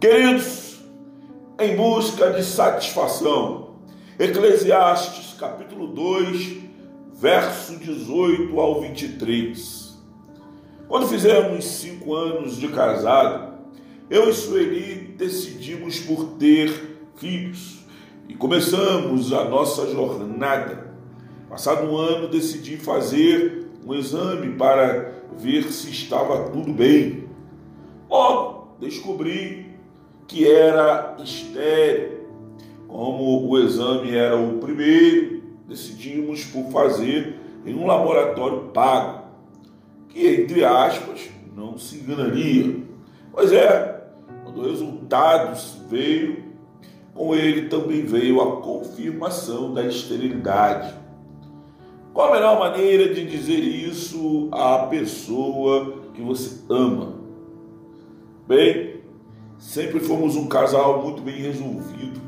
Queridos, em busca de satisfação, Eclesiastes capítulo 2, verso 18 ao 23. Quando fizemos cinco anos de casado, eu e Sueli decidimos por ter filhos e começamos a nossa jornada. Passado um ano, decidi fazer um exame para ver se estava tudo bem. Logo, descobri que era estéreo. Como o exame era o primeiro, decidimos por fazer em um laboratório pago, que, entre aspas, não se enganaria. Pois é, quando o resultado veio, com ele também veio a confirmação da esterilidade. Qual a melhor maneira de dizer isso à pessoa que você ama? Bem, Sempre fomos um casal muito bem resolvido.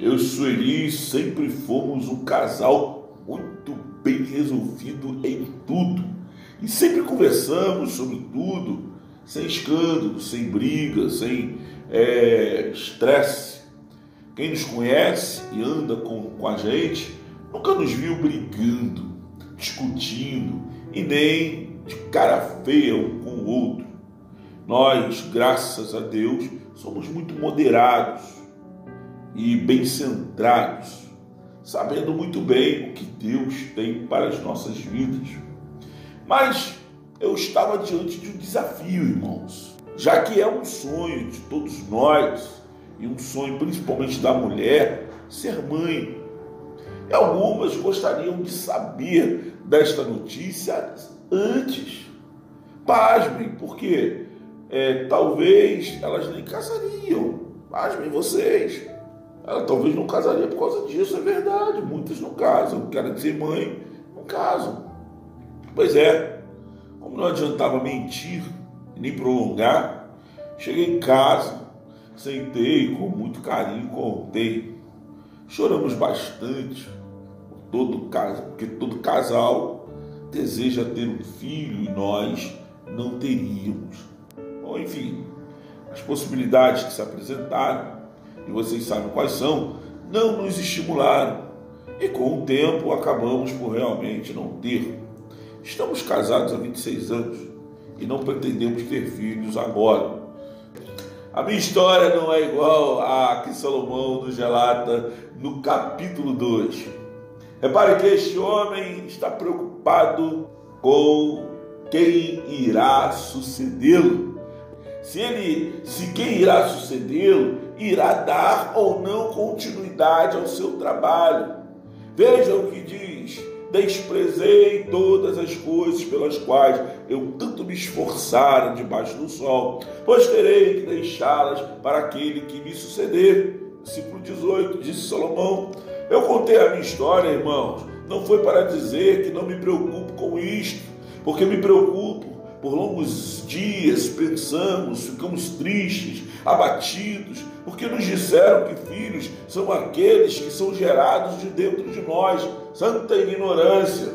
Eu e Sueli sempre fomos um casal muito bem resolvido em tudo. E sempre conversamos sobre tudo, sem escândalo, sem briga, sem é, estresse. Quem nos conhece e anda com, com a gente nunca nos viu brigando, discutindo e nem de cara feia um com o outro. Nós, graças a Deus, somos muito moderados e bem centrados, sabendo muito bem o que Deus tem para as nossas vidas. Mas eu estava diante de um desafio, irmãos, já que é um sonho de todos nós e um sonho principalmente da mulher ser mãe. E algumas gostariam de saber desta notícia antes. Pasmem, porque é, talvez elas nem casariam. Pasmem vocês. Ela talvez não casaria por causa disso, é verdade. Muitas não casam, querem ser mãe, não casam. Pois é, como não adiantava mentir nem prolongar, cheguei em casa, sentei com muito carinho, contei. Choramos bastante, todo caso, porque todo casal deseja ter um filho e nós não teríamos ou enfim, as possibilidades que se apresentaram, e vocês sabem quais são, não nos estimularam. E com o tempo acabamos por realmente não ter. Estamos casados há 26 anos e não pretendemos ter filhos agora. A minha história não é igual a que Salomão nos relata no capítulo 2. Repare que este homem está preocupado com quem irá sucedê-lo se ele, se quem irá sucedê-lo irá dar ou não continuidade ao seu trabalho. Veja o que diz: desprezei todas as coisas pelas quais eu tanto me esforçara debaixo do sol, pois terei que deixá-las para aquele que me suceder. Versículo 18, disse Salomão. Eu contei a minha história, irmãos, não foi para dizer que não me preocupo com isto, porque me preocupo por longos dias pensamos, ficamos tristes, abatidos, porque nos disseram que filhos são aqueles que são gerados de dentro de nós. Santa ignorância.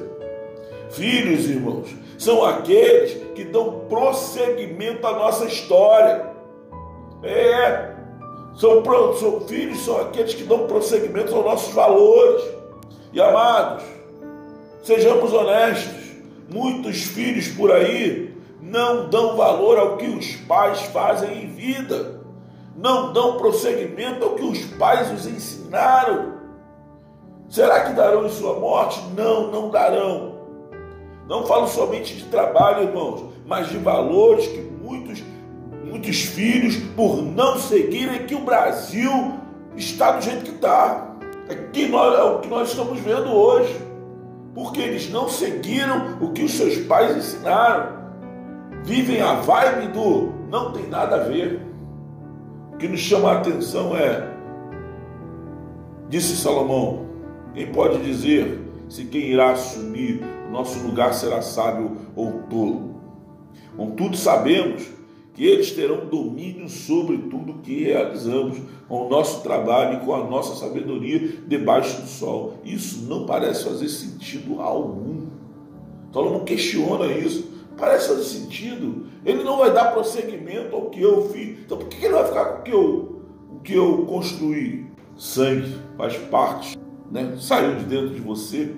Filhos, irmãos, são aqueles que dão prosseguimento à nossa história. É, são, são filhos, são aqueles que dão prosseguimento aos nossos valores. E amados, sejamos honestos. Muitos filhos por aí não dão valor ao que os pais fazem em vida, não dão prosseguimento ao que os pais os ensinaram. Será que darão em sua morte? Não, não darão. Não falo somente de trabalho, irmãos, mas de valores que muitos, muitos filhos, por não seguirem, que o Brasil está do jeito que está. É, que nós, é o que nós estamos vendo hoje. Porque eles não seguiram o que os seus pais ensinaram vivem a vibe do não tem nada a ver. O que nos chama a atenção é, disse Salomão, quem pode dizer se quem irá assumir o nosso lugar será sábio ou tolo? Contudo, sabemos que eles terão domínio sobre tudo que realizamos com o nosso trabalho e com a nossa sabedoria debaixo do sol. Isso não parece fazer sentido algum. Salomão questiona isso. Parece fazer sentido. Ele não vai dar prosseguimento ao que eu fiz. Então por que ele vai ficar com o que eu, o que eu construí? Sangue faz parte, né? Saiu de dentro de você.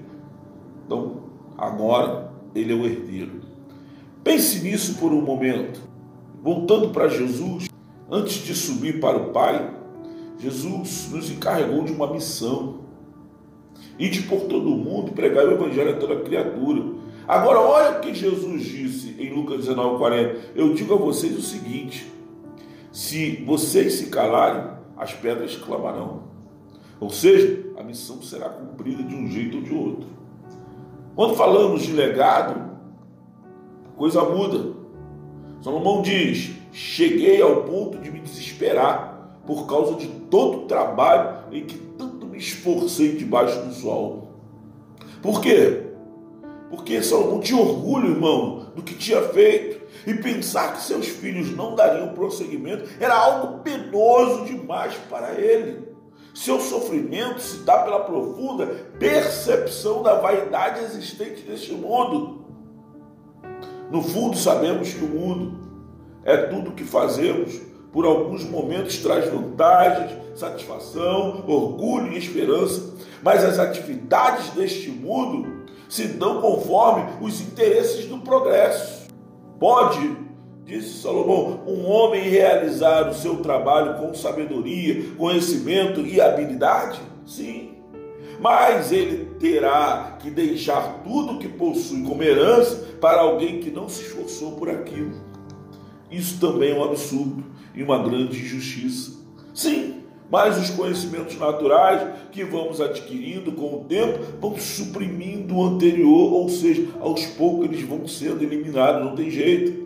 Então agora ele é o herdeiro. Pense nisso por um momento. Voltando para Jesus, antes de subir para o Pai, Jesus nos encarregou de uma missão. E de por todo o mundo pregar o Evangelho a toda criatura. Agora, olha o que Jesus disse em Lucas 19,40. Eu digo a vocês o seguinte: se vocês se calarem, as pedras clamarão. Ou seja, a missão será cumprida de um jeito ou de outro. Quando falamos de legado, a coisa muda. Salomão diz: Cheguei ao ponto de me desesperar por causa de todo o trabalho em que tanto me esforcei debaixo do sol. Por quê? Porque Salomão tinha orgulho, irmão, do que tinha feito. E pensar que seus filhos não dariam prosseguimento era algo penoso demais para ele. Seu sofrimento se dá pela profunda percepção da vaidade existente neste mundo. No fundo, sabemos que o mundo é tudo o que fazemos. Por alguns momentos traz vantagens, satisfação, orgulho e esperança, mas as atividades deste mundo se dão conforme os interesses do progresso. Pode, disse Salomão, um homem realizar o seu trabalho com sabedoria, conhecimento e habilidade? Sim. Mas ele terá que deixar tudo que possui como herança para alguém que não se esforçou por aquilo. Isso também é um absurdo e uma grande injustiça. Sim, mas os conhecimentos naturais que vamos adquirindo com o tempo vão suprimindo o anterior, ou seja, aos poucos eles vão sendo eliminados, não tem jeito.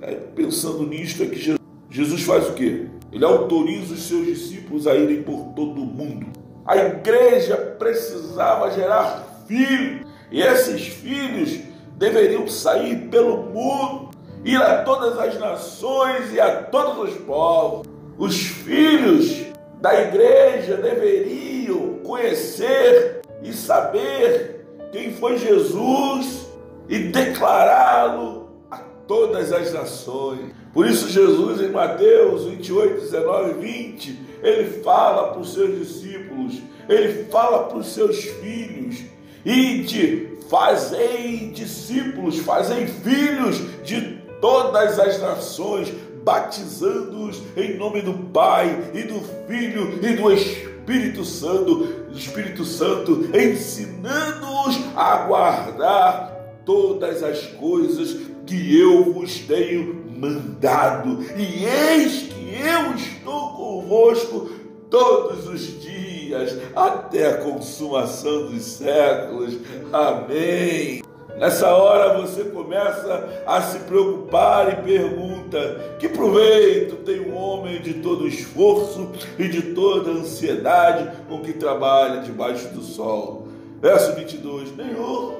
É, pensando nisto, é que Jesus faz o quê? Ele autoriza os seus discípulos a irem por todo o mundo. A igreja precisava gerar filhos, e esses filhos deveriam sair pelo mundo, ir a todas as nações e a todos os povos. Os filhos da igreja deveriam conhecer e saber quem foi Jesus e declará-lo a todas as nações. Por isso, Jesus, em Mateus 28, 19 e 20, ele fala para os seus discípulos, ele fala para os seus filhos, e de fazei discípulos, fazei filhos de todas as nações, batizando-os em nome do Pai e do Filho e do Espírito Santo, Espírito Santo, ensinando-os a guardar todas as coisas que eu vos tenho mandado. E eis que eu estou convosco todos os dias, até a consumação dos séculos. Amém. Nessa hora você começa a se preocupar e pergunta: que proveito tem um homem de todo esforço e de toda ansiedade com que trabalha debaixo do sol? Verso 22: Nenhum.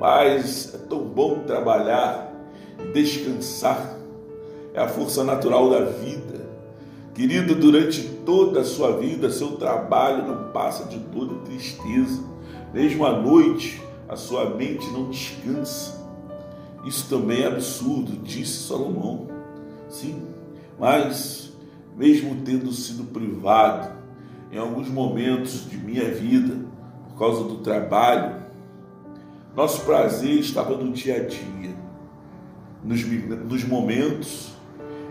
Mas é tão bom trabalhar e descansar, é a força natural da vida. Querido, durante toda a sua vida, seu trabalho não passa de toda tristeza, mesmo à noite a sua mente não descansa. Isso também é absurdo, disse Salomão. Sim, mas mesmo tendo sido privado em alguns momentos de minha vida por causa do trabalho, nosso prazer estava no dia a dia, nos, nos momentos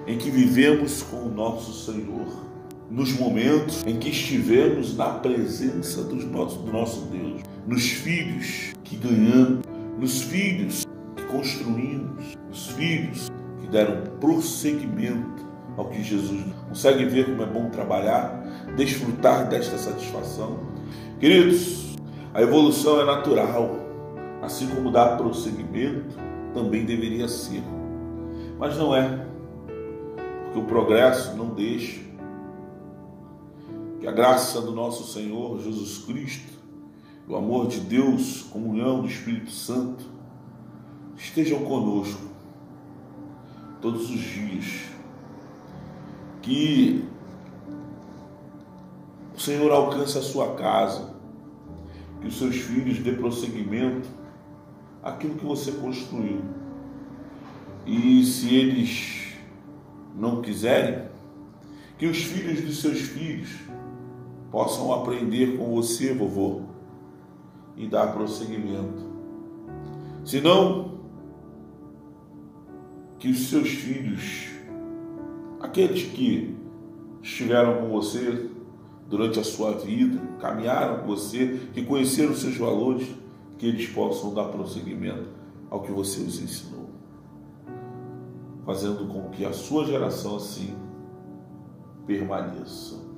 em que vivemos com o nosso Senhor, nos momentos em que estivemos na presença do nosso, do nosso Deus, nos filhos que ganhamos, nos filhos que construímos, nos filhos que deram prosseguimento ao que Jesus consegue ver como é bom trabalhar, desfrutar desta satisfação. Queridos, a evolução é natural, assim como dar prosseguimento também deveria ser, mas não é, porque o progresso não deixa que a graça do nosso Senhor Jesus Cristo o amor de Deus, comunhão do Espírito Santo, estejam conosco todos os dias. Que o Senhor alcance a sua casa, que os seus filhos dê prosseguimento àquilo que você construiu. E se eles não quiserem, que os filhos dos seus filhos possam aprender com você, vovô, e dar prosseguimento. Se não, que os seus filhos, aqueles que estiveram com você durante a sua vida, caminharam com você, que conheceram os seus valores, que eles possam dar prosseguimento ao que você os ensinou, fazendo com que a sua geração assim permaneça,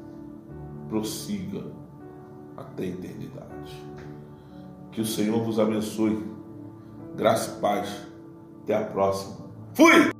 prossiga até a eternidade. Que o Senhor vos abençoe. Graça e paz. Até a próxima. Fui!